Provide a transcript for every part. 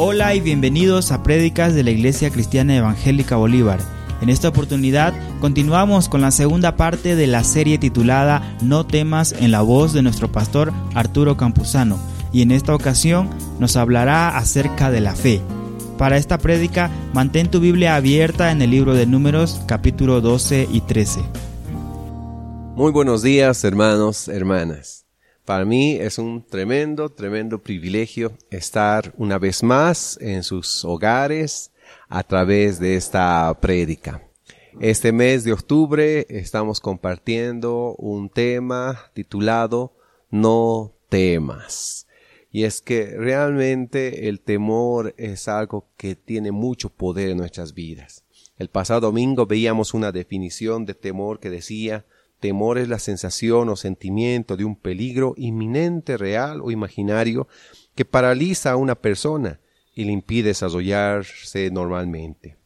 Hola y bienvenidos a Prédicas de la Iglesia Cristiana Evangélica Bolívar. En esta oportunidad continuamos con la segunda parte de la serie titulada No temas en la voz de nuestro pastor Arturo Campuzano y en esta ocasión nos hablará acerca de la fe. Para esta prédica mantén tu Biblia abierta en el libro de Números capítulo 12 y 13. Muy buenos días hermanos, hermanas. Para mí es un tremendo, tremendo privilegio estar una vez más en sus hogares a través de esta prédica. Este mes de octubre estamos compartiendo un tema titulado No temas. Y es que realmente el temor es algo que tiene mucho poder en nuestras vidas. El pasado domingo veíamos una definición de temor que decía Temor es la sensación o sentimiento de un peligro inminente, real o imaginario que paraliza a una persona y le impide desarrollarse normalmente.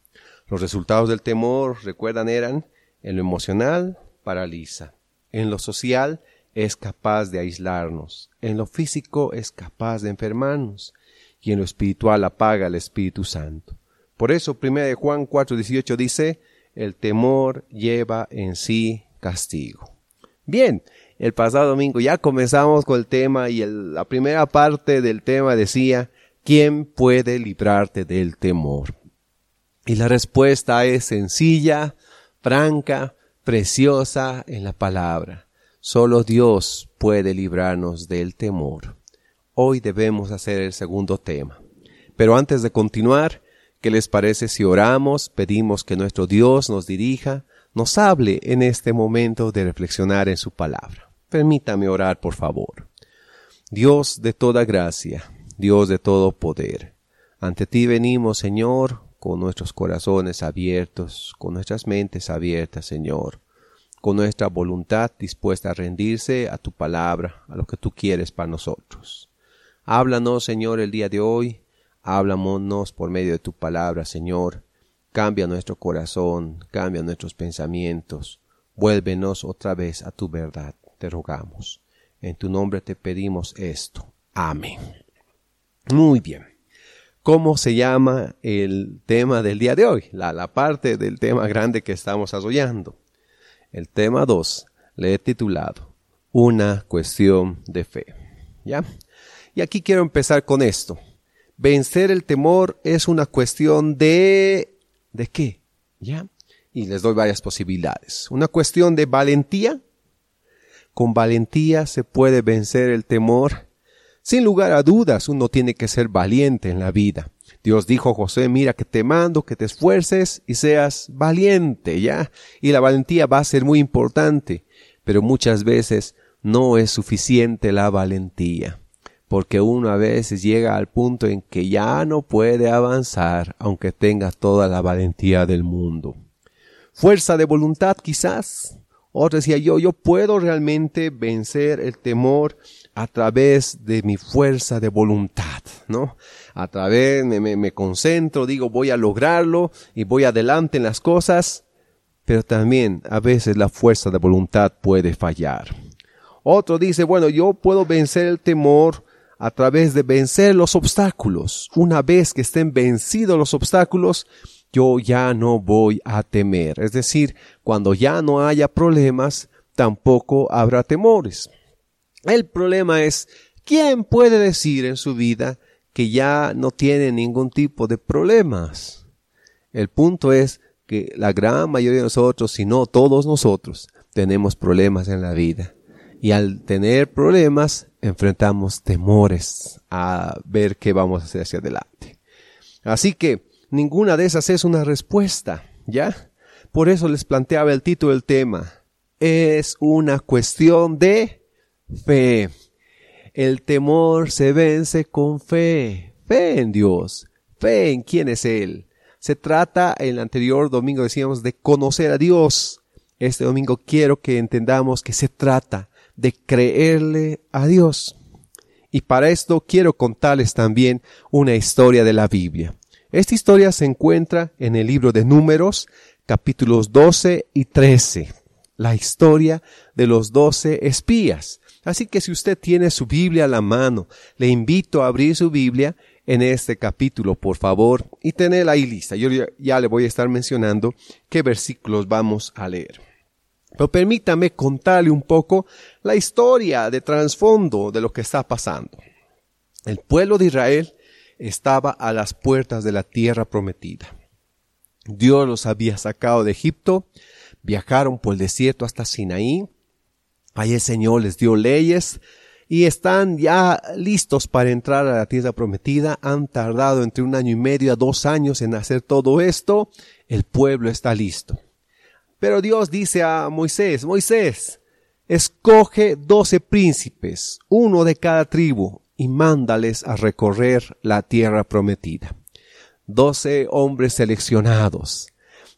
Los resultados del temor, recuerdan, eran en lo emocional, paraliza. En lo social, es capaz de aislarnos. En lo físico, es capaz de enfermarnos. Y en lo espiritual, apaga el Espíritu Santo. Por eso, 1 Juan 4:18 dice, el temor lleva en sí castigo. Bien, el pasado domingo ya comenzamos con el tema y la primera parte del tema decía, ¿quién puede librarte del temor? Y la respuesta es sencilla, franca, preciosa en la palabra. Solo Dios puede librarnos del temor. Hoy debemos hacer el segundo tema. Pero antes de continuar, ¿qué les parece si oramos, pedimos que nuestro Dios nos dirija, nos hable en este momento de reflexionar en su palabra. Permítame orar, por favor. Dios de toda gracia, Dios de todo poder, ante ti venimos, Señor, con nuestros corazones abiertos, con nuestras mentes abiertas, Señor, con nuestra voluntad dispuesta a rendirse a tu palabra, a lo que tú quieres para nosotros. Háblanos, Señor, el día de hoy, háblanos por medio de tu palabra, Señor, Cambia nuestro corazón, cambia nuestros pensamientos, vuélvenos otra vez a tu verdad, te rogamos. En tu nombre te pedimos esto. Amén. Muy bien. ¿Cómo se llama el tema del día de hoy? La, parte del tema grande que estamos desarrollando. El tema 2 le he titulado Una cuestión de fe. ¿Ya? Y aquí quiero empezar con esto. Vencer el temor es una cuestión de ¿De qué? ¿Ya? Y les doy varias posibilidades. Una cuestión de valentía. Con valentía se puede vencer el temor. Sin lugar a dudas, uno tiene que ser valiente en la vida. Dios dijo a José, mira que te mando que te esfuerces y seas valiente, ¿ya? Y la valentía va a ser muy importante, pero muchas veces no es suficiente la valentía porque uno a veces llega al punto en que ya no puede avanzar aunque tenga toda la valentía del mundo. Fuerza de voluntad quizás. Otro decía yo, yo puedo realmente vencer el temor a través de mi fuerza de voluntad, ¿no? A través, me, me, me concentro, digo, voy a lograrlo y voy adelante en las cosas, pero también a veces la fuerza de voluntad puede fallar. Otro dice, bueno, yo puedo vencer el temor a través de vencer los obstáculos. Una vez que estén vencidos los obstáculos, yo ya no voy a temer. Es decir, cuando ya no haya problemas, tampoco habrá temores. El problema es, ¿quién puede decir en su vida que ya no tiene ningún tipo de problemas? El punto es que la gran mayoría de nosotros, si no todos nosotros, tenemos problemas en la vida. Y al tener problemas, enfrentamos temores a ver qué vamos a hacer hacia adelante. Así que ninguna de esas es una respuesta, ¿ya? Por eso les planteaba el título del tema. Es una cuestión de fe. El temor se vence con fe. Fe en Dios. Fe en quién es Él. Se trata, el anterior domingo decíamos, de conocer a Dios. Este domingo quiero que entendamos que se trata de creerle a Dios. Y para esto quiero contarles también una historia de la Biblia. Esta historia se encuentra en el libro de Números, capítulos 12 y 13. La historia de los doce espías. Así que si usted tiene su Biblia a la mano, le invito a abrir su Biblia en este capítulo, por favor, y tened ahí lista. Yo ya le voy a estar mencionando qué versículos vamos a leer. Pero permítame contarle un poco la historia de trasfondo de lo que está pasando. El pueblo de Israel estaba a las puertas de la tierra prometida. Dios los había sacado de Egipto, viajaron por el desierto hasta Sinaí, ahí el Señor les dio leyes y están ya listos para entrar a la tierra prometida. Han tardado entre un año y medio a dos años en hacer todo esto. El pueblo está listo. Pero Dios dice a Moisés, Moisés, escoge doce príncipes, uno de cada tribu, y mándales a recorrer la tierra prometida. Doce hombres seleccionados,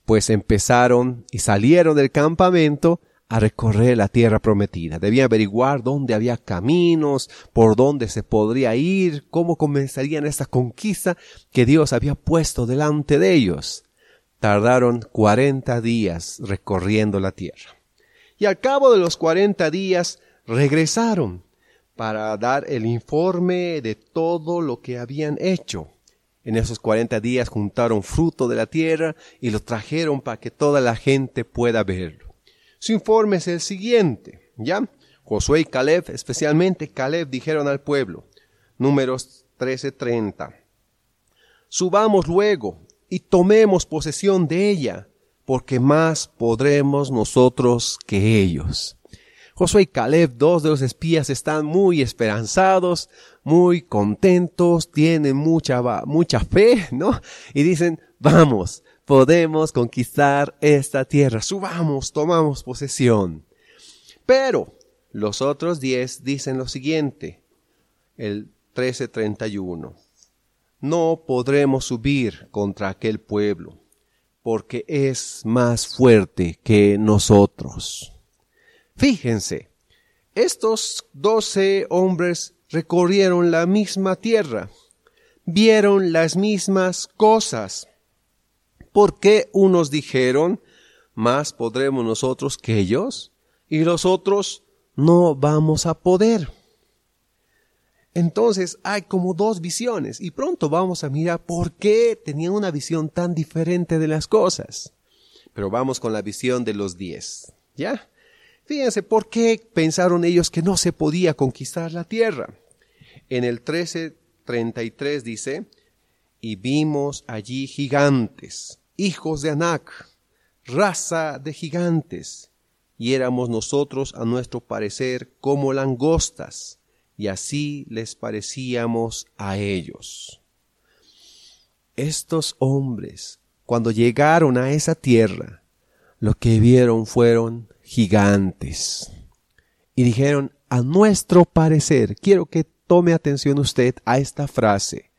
pues empezaron y salieron del campamento a recorrer la tierra prometida. Debían averiguar dónde había caminos, por dónde se podría ir, cómo comenzarían esta conquista que Dios había puesto delante de ellos. Tardaron cuarenta días recorriendo la tierra. Y al cabo de los cuarenta días regresaron para dar el informe de todo lo que habían hecho. En esos cuarenta días juntaron fruto de la tierra y lo trajeron para que toda la gente pueda verlo. Su informe es el siguiente, ¿ya? Josué y Caleb, especialmente Caleb, dijeron al pueblo, números 13:30, subamos luego y tomemos posesión de ella, porque más podremos nosotros que ellos. Josué y Caleb, dos de los espías, están muy esperanzados, muy contentos, tienen mucha, mucha fe, ¿no? Y dicen, vamos, podemos conquistar esta tierra, subamos, tomamos posesión. Pero los otros diez dicen lo siguiente, el 1331, no podremos subir contra aquel pueblo, porque es más fuerte que nosotros. Fíjense, estos doce hombres recorrieron la misma tierra, vieron las mismas cosas. ¿Por qué unos dijeron, más podremos nosotros que ellos? Y los otros, no vamos a poder. Entonces hay como dos visiones y pronto vamos a mirar por qué tenían una visión tan diferente de las cosas. Pero vamos con la visión de los diez. ¿Ya? Fíjense, ¿por qué pensaron ellos que no se podía conquistar la tierra? En el 1333 dice, y vimos allí gigantes, hijos de Anac, raza de gigantes, y éramos nosotros a nuestro parecer como langostas, y así les parecíamos a ellos. Estos hombres, cuando llegaron a esa tierra, lo que vieron fueron gigantes. Y dijeron, a nuestro parecer, quiero que tome atención usted a esta frase,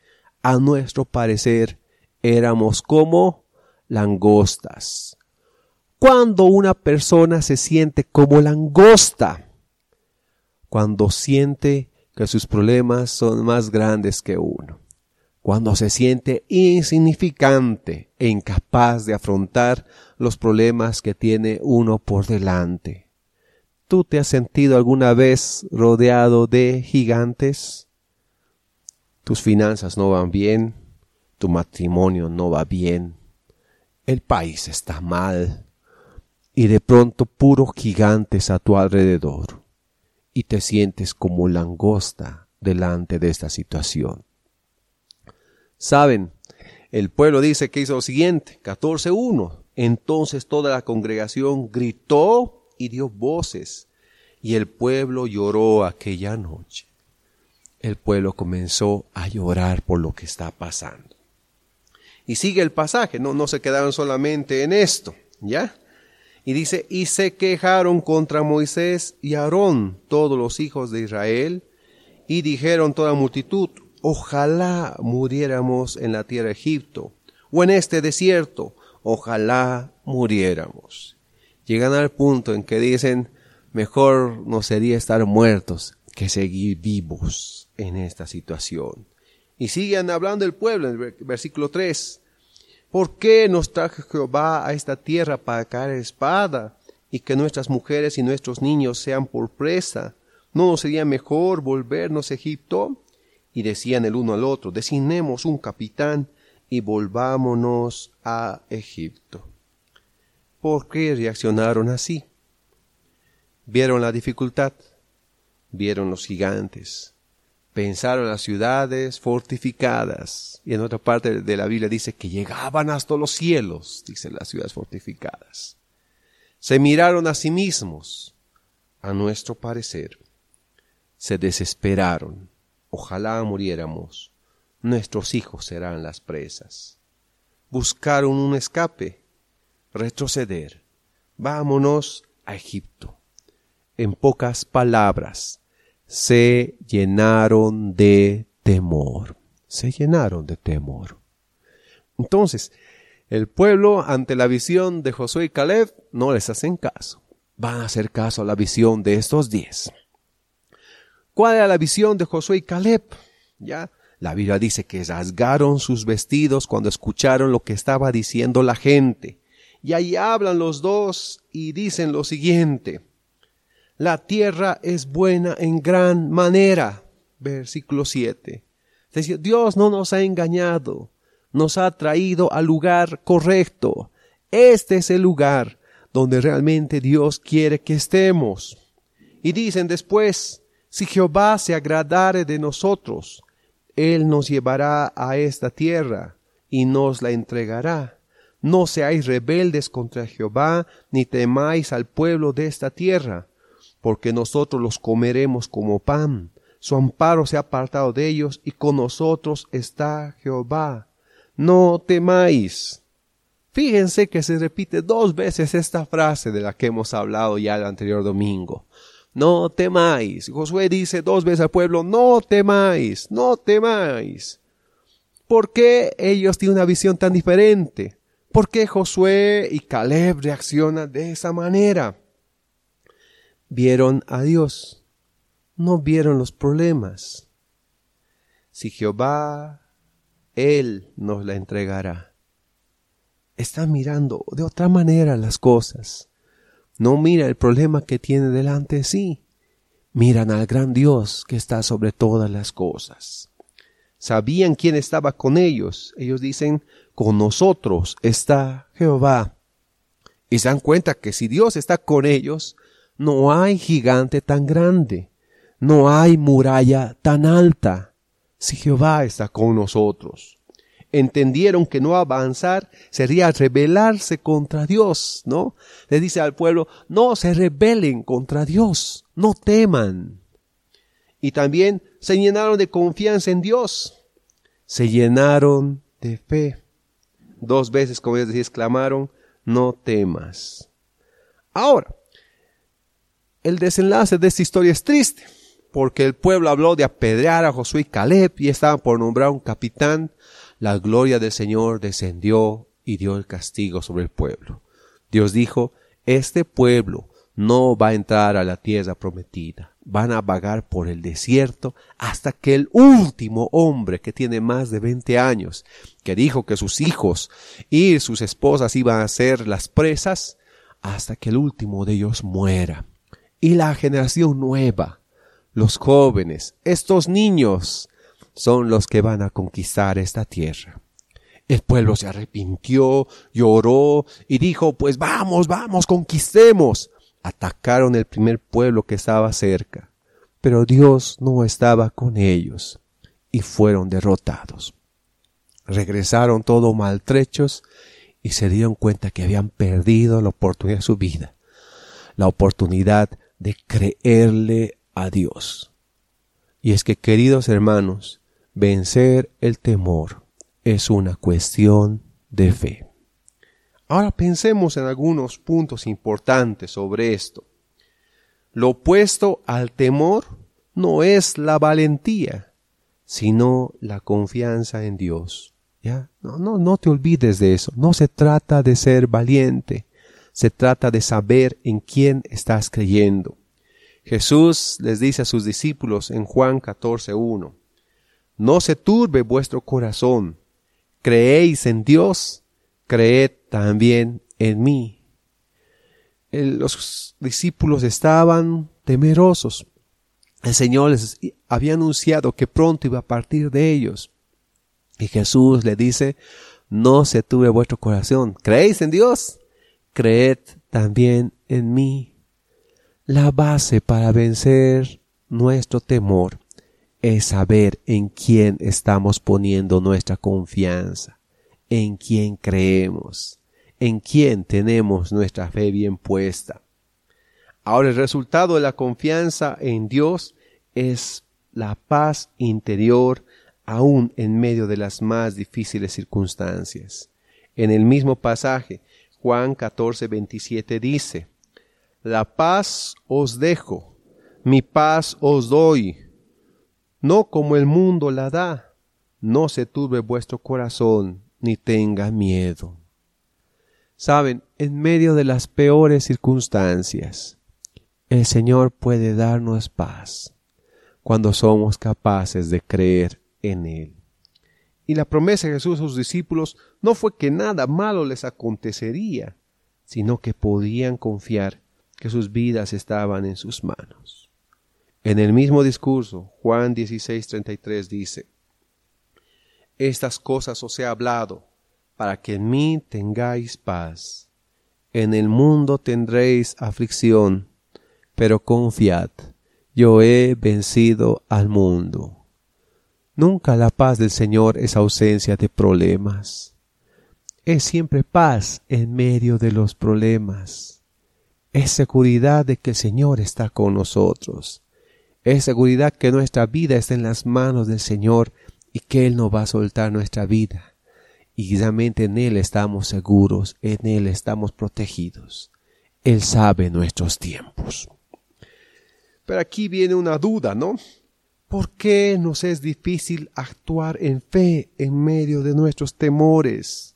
a nuestro parecer éramos como langostas. Cuando una persona se siente como langosta, cuando siente que sus problemas son más grandes que uno, cuando se siente insignificante e incapaz de afrontar los problemas que tiene uno por delante. ¿Tú te has sentido alguna vez rodeado de gigantes? Tus finanzas no van bien, tu matrimonio no va bien, el país está mal, y de pronto puros gigantes a tu alrededor, y te sientes como langosta delante de esta situación. Saben, el pueblo dice que hizo lo siguiente, 14.1. Entonces toda la congregación gritó y dio voces, y el pueblo lloró aquella noche. El pueblo comenzó a llorar por lo que está pasando. Y sigue el pasaje, no, no se quedaron solamente en esto, ¿ya? Y dice, y se quejaron contra Moisés y Aarón, todos los hijos de Israel, y dijeron toda multitud, ojalá muriéramos en la tierra de Egipto o en este desierto, ojalá muriéramos. Llegan al punto en que dicen, mejor nos sería estar muertos que seguir vivos en esta situación. Y siguen hablando el pueblo en el versículo 3. ¿Por qué nos trajo Jehová a esta tierra para caer espada y que nuestras mujeres y nuestros niños sean por presa? ¿No nos sería mejor volvernos a Egipto? y decían el uno al otro, designemos un capitán y volvámonos a Egipto. ¿Por qué reaccionaron así? Vieron la dificultad, vieron los gigantes, pensaron las ciudades fortificadas. Y en otra parte de la Biblia dice que llegaban hasta los cielos, dicen las ciudades fortificadas. Se miraron a sí mismos, a nuestro parecer. Se desesperaron. Ojalá muriéramos. Nuestros hijos serán las presas. Buscaron un escape. Retroceder. Vámonos a Egipto. En pocas palabras, se llenaron de temor. Se llenaron de temor. Entonces, el pueblo ante la visión de Josué y Caleb no les hacen caso. Van a hacer caso a la visión de estos diez. ¿Cuál era la visión de Josué y Caleb? Ya, la Biblia dice que rasgaron sus vestidos cuando escucharon lo que estaba diciendo la gente. Y ahí hablan los dos y dicen lo siguiente. La tierra es buena en gran manera. Versículo 7. Dios no nos ha engañado, nos ha traído al lugar correcto. Este es el lugar donde realmente Dios quiere que estemos. Y dicen después, si Jehová se agradare de nosotros, Él nos llevará a esta tierra y nos la entregará. No seáis rebeldes contra Jehová, ni temáis al pueblo de esta tierra porque nosotros los comeremos como pan. Su amparo se ha apartado de ellos, y con nosotros está Jehová. No temáis. Fíjense que se repite dos veces esta frase de la que hemos hablado ya el anterior domingo. No temáis. Josué dice dos veces al pueblo, no temáis, no temáis. ¿Por qué ellos tienen una visión tan diferente? ¿Por qué Josué y Caleb reaccionan de esa manera? Vieron a Dios, no vieron los problemas. Si Jehová, Él nos la entregará. Está mirando de otra manera las cosas. No mira el problema que tiene delante de sí. Miran al gran Dios que está sobre todas las cosas. Sabían quién estaba con ellos. Ellos dicen, con nosotros está Jehová. Y se dan cuenta que si Dios está con ellos, no hay gigante tan grande, no hay muralla tan alta, si Jehová está con nosotros. Entendieron que no avanzar sería rebelarse contra Dios, ¿no? Le dice al pueblo, no se rebelen contra Dios, no teman. Y también se llenaron de confianza en Dios, se llenaron de fe. Dos veces, como ellos exclamaron, no temas. Ahora, el desenlace de esta historia es triste, porque el pueblo habló de apedrear a Josué y Caleb y estaban por nombrar un capitán. La gloria del Señor descendió y dio el castigo sobre el pueblo. Dios dijo, este pueblo no va a entrar a la tierra prometida. Van a vagar por el desierto hasta que el último hombre que tiene más de 20 años, que dijo que sus hijos y sus esposas iban a ser las presas, hasta que el último de ellos muera y la generación nueva, los jóvenes, estos niños, son los que van a conquistar esta tierra. El pueblo se arrepintió, lloró y dijo, pues vamos, vamos, conquistemos. Atacaron el primer pueblo que estaba cerca, pero Dios no estaba con ellos y fueron derrotados. Regresaron todos maltrechos y se dieron cuenta que habían perdido la oportunidad de su vida, la oportunidad de creerle a Dios. Y es que, queridos hermanos, vencer el temor es una cuestión de fe. Ahora pensemos en algunos puntos importantes sobre esto. Lo opuesto al temor no es la valentía, sino la confianza en Dios. ¿Ya? No, no, no te olvides de eso. No se trata de ser valiente, se trata de saber en quién estás creyendo. Jesús les dice a sus discípulos en Juan 14.1, No se turbe vuestro corazón, creéis en Dios, creed también en mí. Los discípulos estaban temerosos, el Señor les había anunciado que pronto iba a partir de ellos. Y Jesús le dice, no se tuve vuestro corazón. ¿Creéis en Dios? Creed también en mí. La base para vencer nuestro temor es saber en quién estamos poniendo nuestra confianza, en quién creemos, en quién tenemos nuestra fe bien puesta. Ahora el resultado de la confianza en Dios es la paz interior aún en medio de las más difíciles circunstancias. En el mismo pasaje, Juan 14, 27 dice, La paz os dejo, mi paz os doy, no como el mundo la da, no se turbe vuestro corazón, ni tenga miedo. Saben, en medio de las peores circunstancias, el Señor puede darnos paz cuando somos capaces de creer en Él. Y la promesa de Jesús a sus discípulos no fue que nada malo les acontecería, sino que podían confiar que sus vidas estaban en sus manos. En el mismo discurso, Juan 16:33 dice, Estas cosas os he hablado, para que en mí tengáis paz. En el mundo tendréis aflicción, pero confiad, yo he vencido al mundo. Nunca la paz del Señor es ausencia de problemas. Es siempre paz en medio de los problemas. Es seguridad de que el Señor está con nosotros. Es seguridad que nuestra vida está en las manos del Señor y que Él no va a soltar nuestra vida. Y realmente en Él estamos seguros, en Él estamos protegidos. Él sabe nuestros tiempos. Pero aquí viene una duda, ¿no? ¿Por qué nos es difícil actuar en fe en medio de nuestros temores?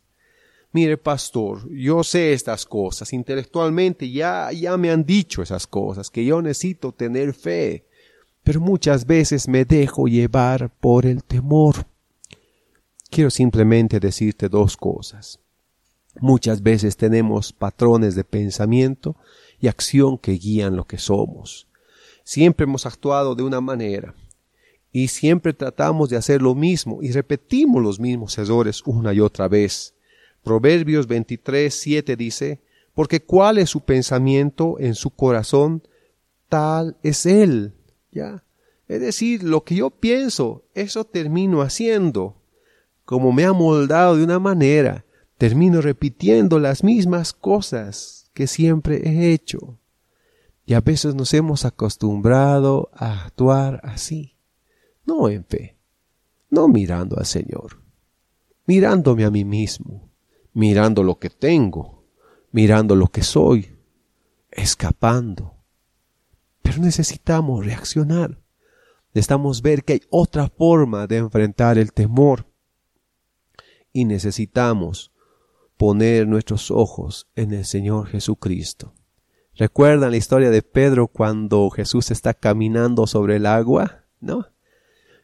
Mire, pastor, yo sé estas cosas, intelectualmente ya, ya me han dicho esas cosas, que yo necesito tener fe, pero muchas veces me dejo llevar por el temor. Quiero simplemente decirte dos cosas. Muchas veces tenemos patrones de pensamiento y acción que guían lo que somos. Siempre hemos actuado de una manera, y siempre tratamos de hacer lo mismo y repetimos los mismos errores una y otra vez. Proverbios 23, 7 dice, porque cuál es su pensamiento en su corazón, tal es él. ¿Ya? Es decir, lo que yo pienso, eso termino haciendo. Como me ha moldado de una manera, termino repitiendo las mismas cosas que siempre he hecho. Y a veces nos hemos acostumbrado a actuar así no en fe, no mirando al Señor, mirándome a mí mismo, mirando lo que tengo, mirando lo que soy, escapando. Pero necesitamos reaccionar. Necesitamos ver que hay otra forma de enfrentar el temor. Y necesitamos poner nuestros ojos en el Señor Jesucristo. ¿Recuerdan la historia de Pedro cuando Jesús está caminando sobre el agua? ¿No?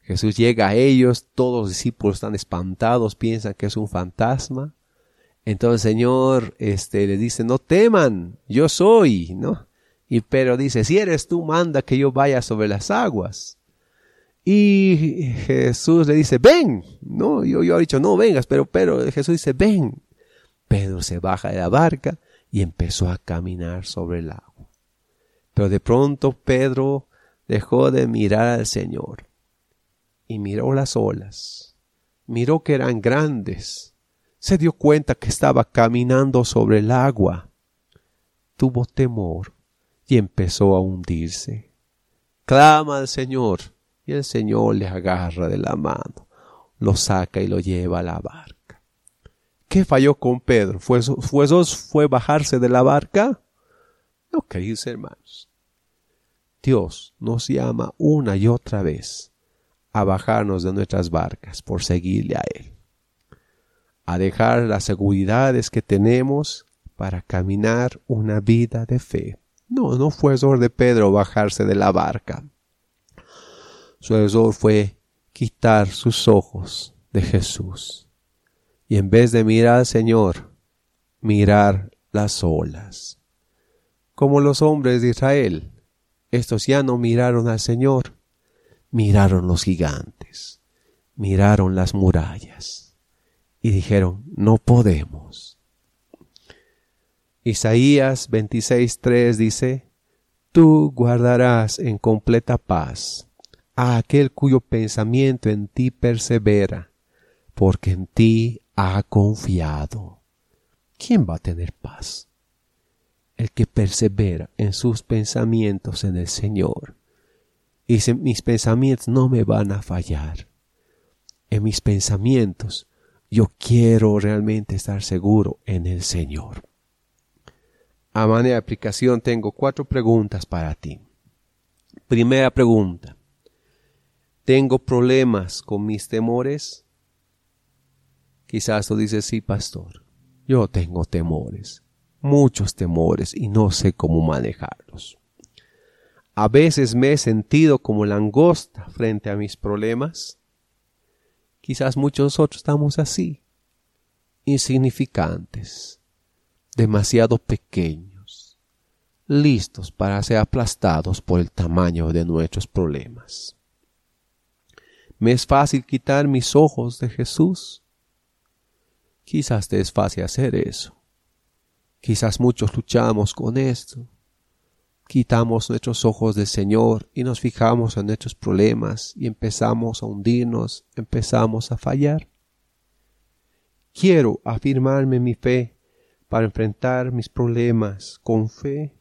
Jesús llega a ellos, todos los discípulos están espantados, piensan que es un fantasma. Entonces el Señor este, le dice, no teman, yo soy, ¿no? Y pero dice, si eres tú, manda que yo vaya sobre las aguas. Y Jesús le dice, ven, no, yo, yo he dicho, no vengas, pero, pero Jesús dice, ven. Pedro se baja de la barca y empezó a caminar sobre el agua. Pero de pronto Pedro dejó de mirar al Señor y miró las olas, miró que eran grandes, se dio cuenta que estaba caminando sobre el agua, tuvo temor y empezó a hundirse. Clama al Señor y el Señor le agarra de la mano, lo saca y lo lleva a la barca. ¿Qué falló con Pedro? ¿Fue, fue, fue bajarse de la barca? No, queridos hermanos. Dios nos llama una y otra vez a bajarnos de nuestras barcas por seguirle a Él, a dejar las seguridades que tenemos para caminar una vida de fe. No, no fue error de Pedro bajarse de la barca. Su error fue quitar sus ojos de Jesús y en vez de mirar al Señor, mirar las olas. Como los hombres de Israel, estos ya no miraron al Señor, miraron los gigantes, miraron las murallas y dijeron, no podemos. Isaías 26.3 dice, Tú guardarás en completa paz a aquel cuyo pensamiento en ti persevera, porque en ti ha confiado. ¿Quién va a tener paz? El que persevera en sus pensamientos en el Señor. Y mis pensamientos no me van a fallar. En mis pensamientos yo quiero realmente estar seguro en el Señor. A manera de aplicación tengo cuatro preguntas para ti. Primera pregunta. ¿Tengo problemas con mis temores? Quizás tú dices, sí, pastor, yo tengo temores, muchos temores y no sé cómo manejarlos. A veces me he sentido como langosta frente a mis problemas. Quizás muchos de nosotros estamos así, insignificantes, demasiado pequeños, listos para ser aplastados por el tamaño de nuestros problemas. Me es fácil quitar mis ojos de Jesús. Quizás te es fácil hacer eso. Quizás muchos luchamos con esto. Quitamos nuestros ojos del Señor y nos fijamos en nuestros problemas y empezamos a hundirnos, empezamos a fallar. Quiero afirmarme mi fe para enfrentar mis problemas con fe.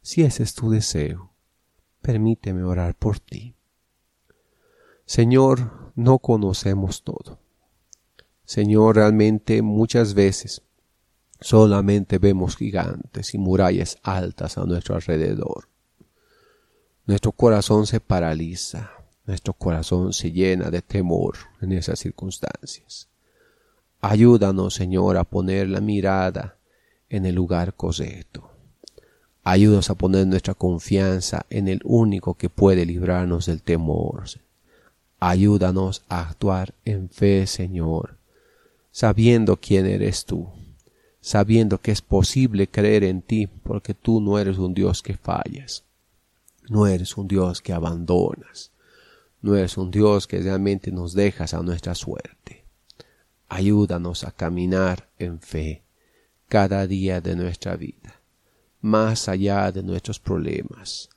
Si ese es tu deseo, permíteme orar por ti. Señor, no conocemos todo. Señor, realmente muchas veces solamente vemos gigantes y murallas altas a nuestro alrededor. Nuestro corazón se paraliza, nuestro corazón se llena de temor en esas circunstancias. Ayúdanos, Señor, a poner la mirada en el lugar correcto. Ayúdanos a poner nuestra confianza en el único que puede librarnos del temor, Ayúdanos a actuar en fe, Señor, sabiendo quién eres tú, sabiendo que es posible creer en ti, porque tú no eres un Dios que fallas, no eres un Dios que abandonas, no eres un Dios que realmente nos dejas a nuestra suerte. Ayúdanos a caminar en fe cada día de nuestra vida, más allá de nuestros problemas,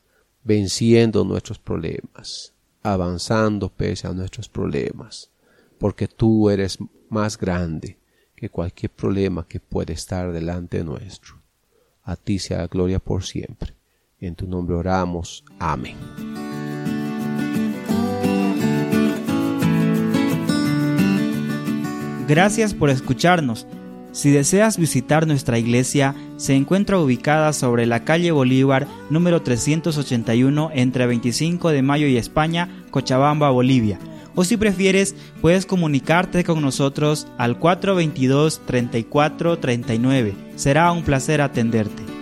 venciendo nuestros problemas, avanzando pese a nuestros problemas, porque tú eres más grande que cualquier problema que puede estar delante nuestro. A ti sea la gloria por siempre. En tu nombre oramos. Amén. Gracias por escucharnos. Si deseas visitar nuestra iglesia, se encuentra ubicada sobre la calle Bolívar número 381 entre 25 de Mayo y España, Cochabamba, Bolivia. O si prefieres, puedes comunicarte con nosotros al 422-3439. Será un placer atenderte.